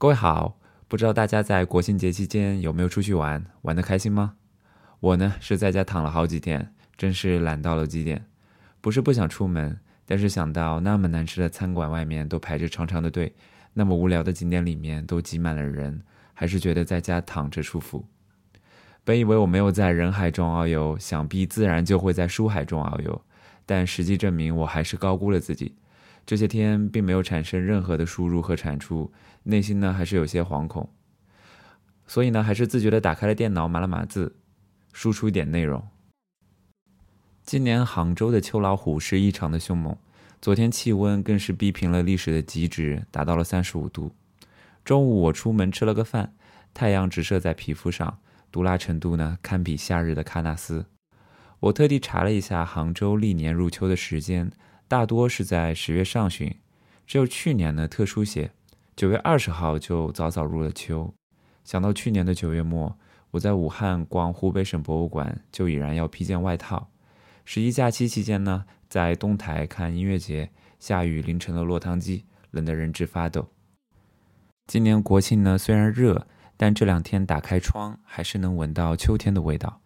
各位好，不知道大家在国庆节期间有没有出去玩，玩的开心吗？我呢是在家躺了好几天，真是懒到了极点。不是不想出门，但是想到那么难吃的餐馆外面都排着长长的队，那么无聊的景点里面都挤满了人，还是觉得在家躺着舒服。本以为我没有在人海中遨游，想必自然就会在书海中遨游，但实际证明我还是高估了自己。这些天并没有产生任何的输入和产出，内心呢还是有些惶恐，所以呢还是自觉的打开了电脑，码了码字，输出一点内容。今年杭州的秋老虎是异常的凶猛，昨天气温更是逼平了历史的极值，达到了三十五度。中午我出门吃了个饭，太阳直射在皮肤上，毒辣程度呢堪比夏日的喀纳斯。我特地查了一下杭州历年入秋的时间。大多是在十月上旬，只有去年呢特殊些，九月二十号就早早入了秋。想到去年的九月末，我在武汉逛湖北省博物馆，就已然要披件外套。十一假期期间呢，在东台看音乐节，下雨淋成了落汤鸡，冷得人直发抖。今年国庆呢虽然热，但这两天打开窗还是能闻到秋天的味道。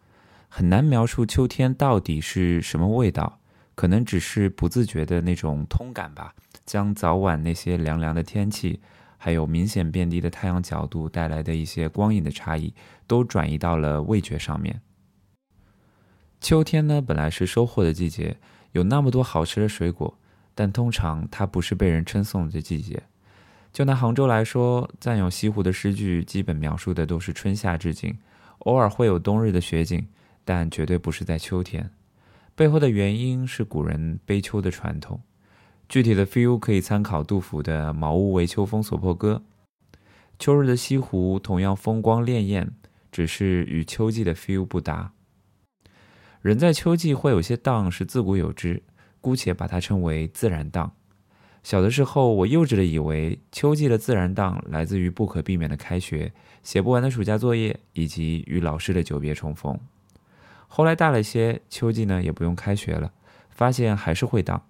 很难描述秋天到底是什么味道。可能只是不自觉的那种通感吧，将早晚那些凉凉的天气，还有明显变低的太阳角度带来的一些光影的差异，都转移到了味觉上面。秋天呢，本来是收获的季节，有那么多好吃的水果，但通常它不是被人称颂的季节。就拿杭州来说，赞咏西湖的诗句，基本描述的都是春夏之景，偶尔会有冬日的雪景，但绝对不是在秋天。背后的原因是古人悲秋的传统，具体的 feel 可以参考杜甫的《茅屋为秋风所破歌》。秋日的西湖同样风光潋滟，只是与秋季的 feel 不搭。人在秋季会有些荡是自古有之，姑且把它称为自然荡。小的时候，我幼稚的以为秋季的自然荡来自于不可避免的开学、写不完的暑假作业以及与老师的久别重逢。后来大了些，秋季呢也不用开学了，发现还是会荡。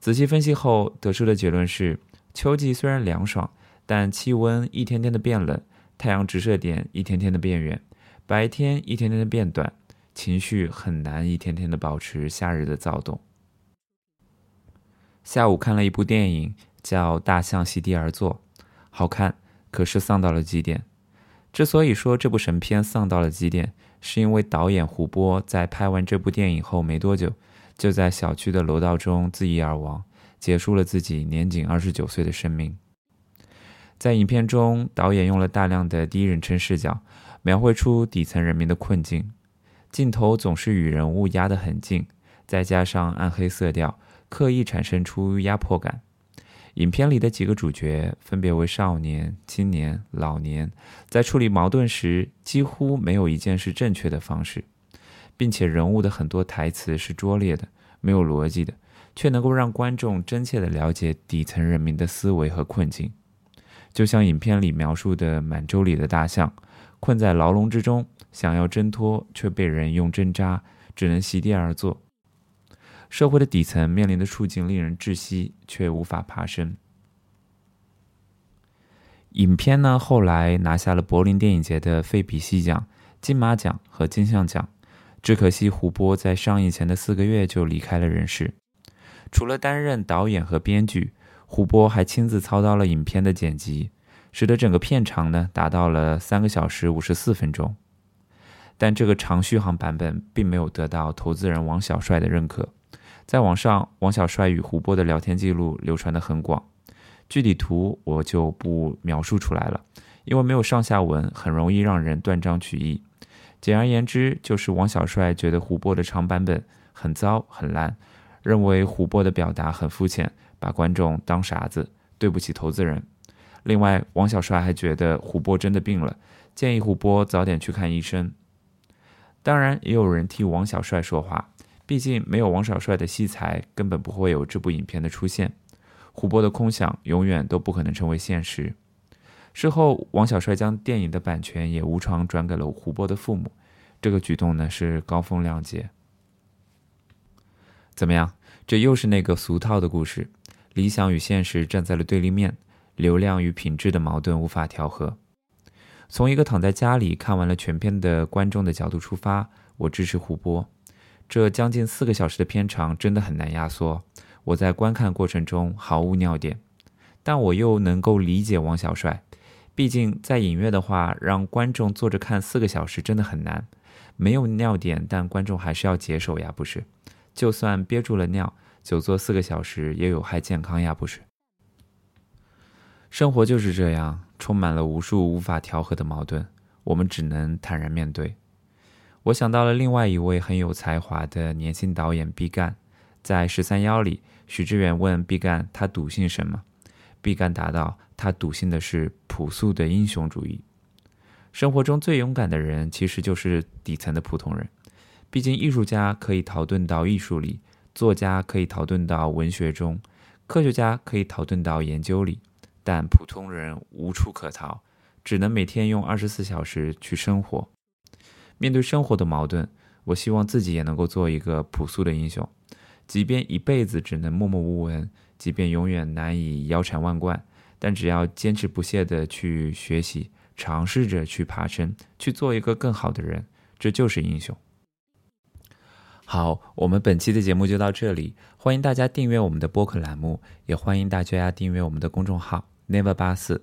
仔细分析后得出的结论是：秋季虽然凉爽，但气温一天天的变冷，太阳直射点一天天的变远，白天一天天的变短，情绪很难一天天的保持夏日的躁动。下午看了一部电影，叫《大象席地而坐》，好看，可是丧到了极点。之所以说这部神片丧到了极点，是因为导演胡波在拍完这部电影后没多久，就在小区的楼道中自缢而亡，结束了自己年仅二十九岁的生命。在影片中，导演用了大量的第一人称视角，描绘出底层人民的困境，镜头总是与人物压得很近，再加上暗黑色调，刻意产生出压迫感。影片里的几个主角分别为少年、青年、老年，在处理矛盾时几乎没有一件是正确的方式，并且人物的很多台词是拙劣的、没有逻辑的，却能够让观众真切地了解底层人民的思维和困境。就像影片里描述的满洲里的大象，困在牢笼之中，想要挣脱，却被人用针扎，只能席地而坐。社会的底层面临的处境令人窒息，却无法爬升。影片呢，后来拿下了柏林电影节的费比西奖、金马奖和金像奖。只可惜胡波在上映前的四个月就离开了人世。除了担任导演和编剧，胡波还亲自操刀了影片的剪辑，使得整个片长呢达到了三个小时五十四分钟。但这个长续航版本并没有得到投资人王小帅的认可。在网上，王小帅与胡波的聊天记录流传的很广，具体图我就不描述出来了，因为没有上下文，很容易让人断章取义。简而言之，就是王小帅觉得胡波的长版本很糟很烂，认为胡波的表达很肤浅，把观众当傻子，对不起投资人。另外，王小帅还觉得胡波真的病了，建议胡波早点去看医生。当然，也有人替王小帅说话。毕竟没有王小帅的惜才，根本不会有这部影片的出现。胡波的空想永远都不可能成为现实。事后，王小帅将电影的版权也无偿转给了胡波的父母。这个举动呢，是高风亮节。怎么样？这又是那个俗套的故事，理想与现实站在了对立面，流量与品质的矛盾无法调和。从一个躺在家里看完了全片的观众的角度出发，我支持胡波。这将近四个小时的片长真的很难压缩。我在观看过程中毫无尿点，但我又能够理解王小帅。毕竟在影院的话，让观众坐着看四个小时真的很难。没有尿点，但观众还是要解手呀，不是？就算憋住了尿，久坐四个小时也有害健康呀，不是？生活就是这样，充满了无数无法调和的矛盾，我们只能坦然面对。我想到了另外一位很有才华的年轻导演毕赣，在《十三邀》里，许知远问毕赣他笃信什么，毕赣答道他笃信的是朴素的英雄主义。生活中最勇敢的人，其实就是底层的普通人。毕竟，艺术家可以逃遁到艺术里，作家可以逃遁到文学中，科学家可以逃遁到研究里，但普通人无处可逃，只能每天用二十四小时去生活。面对生活的矛盾，我希望自己也能够做一个朴素的英雄。即便一辈子只能默默无闻，即便永远难以腰缠万贯，但只要坚持不懈地去学习。尝试着去爬升，去做一个更好的人，这就是英雄。好，我们本期的节目就到这里，欢迎大家订阅我们的播客栏目，也欢迎大家订阅我们的公众号 Never 八四。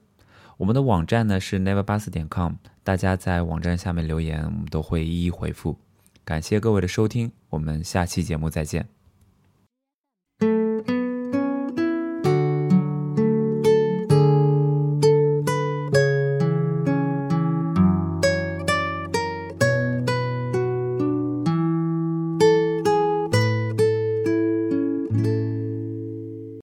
我们的网站呢是 neverbus. 点 com，大家在网站下面留言，我们都会一一回复。感谢各位的收听，我们下期节目再见。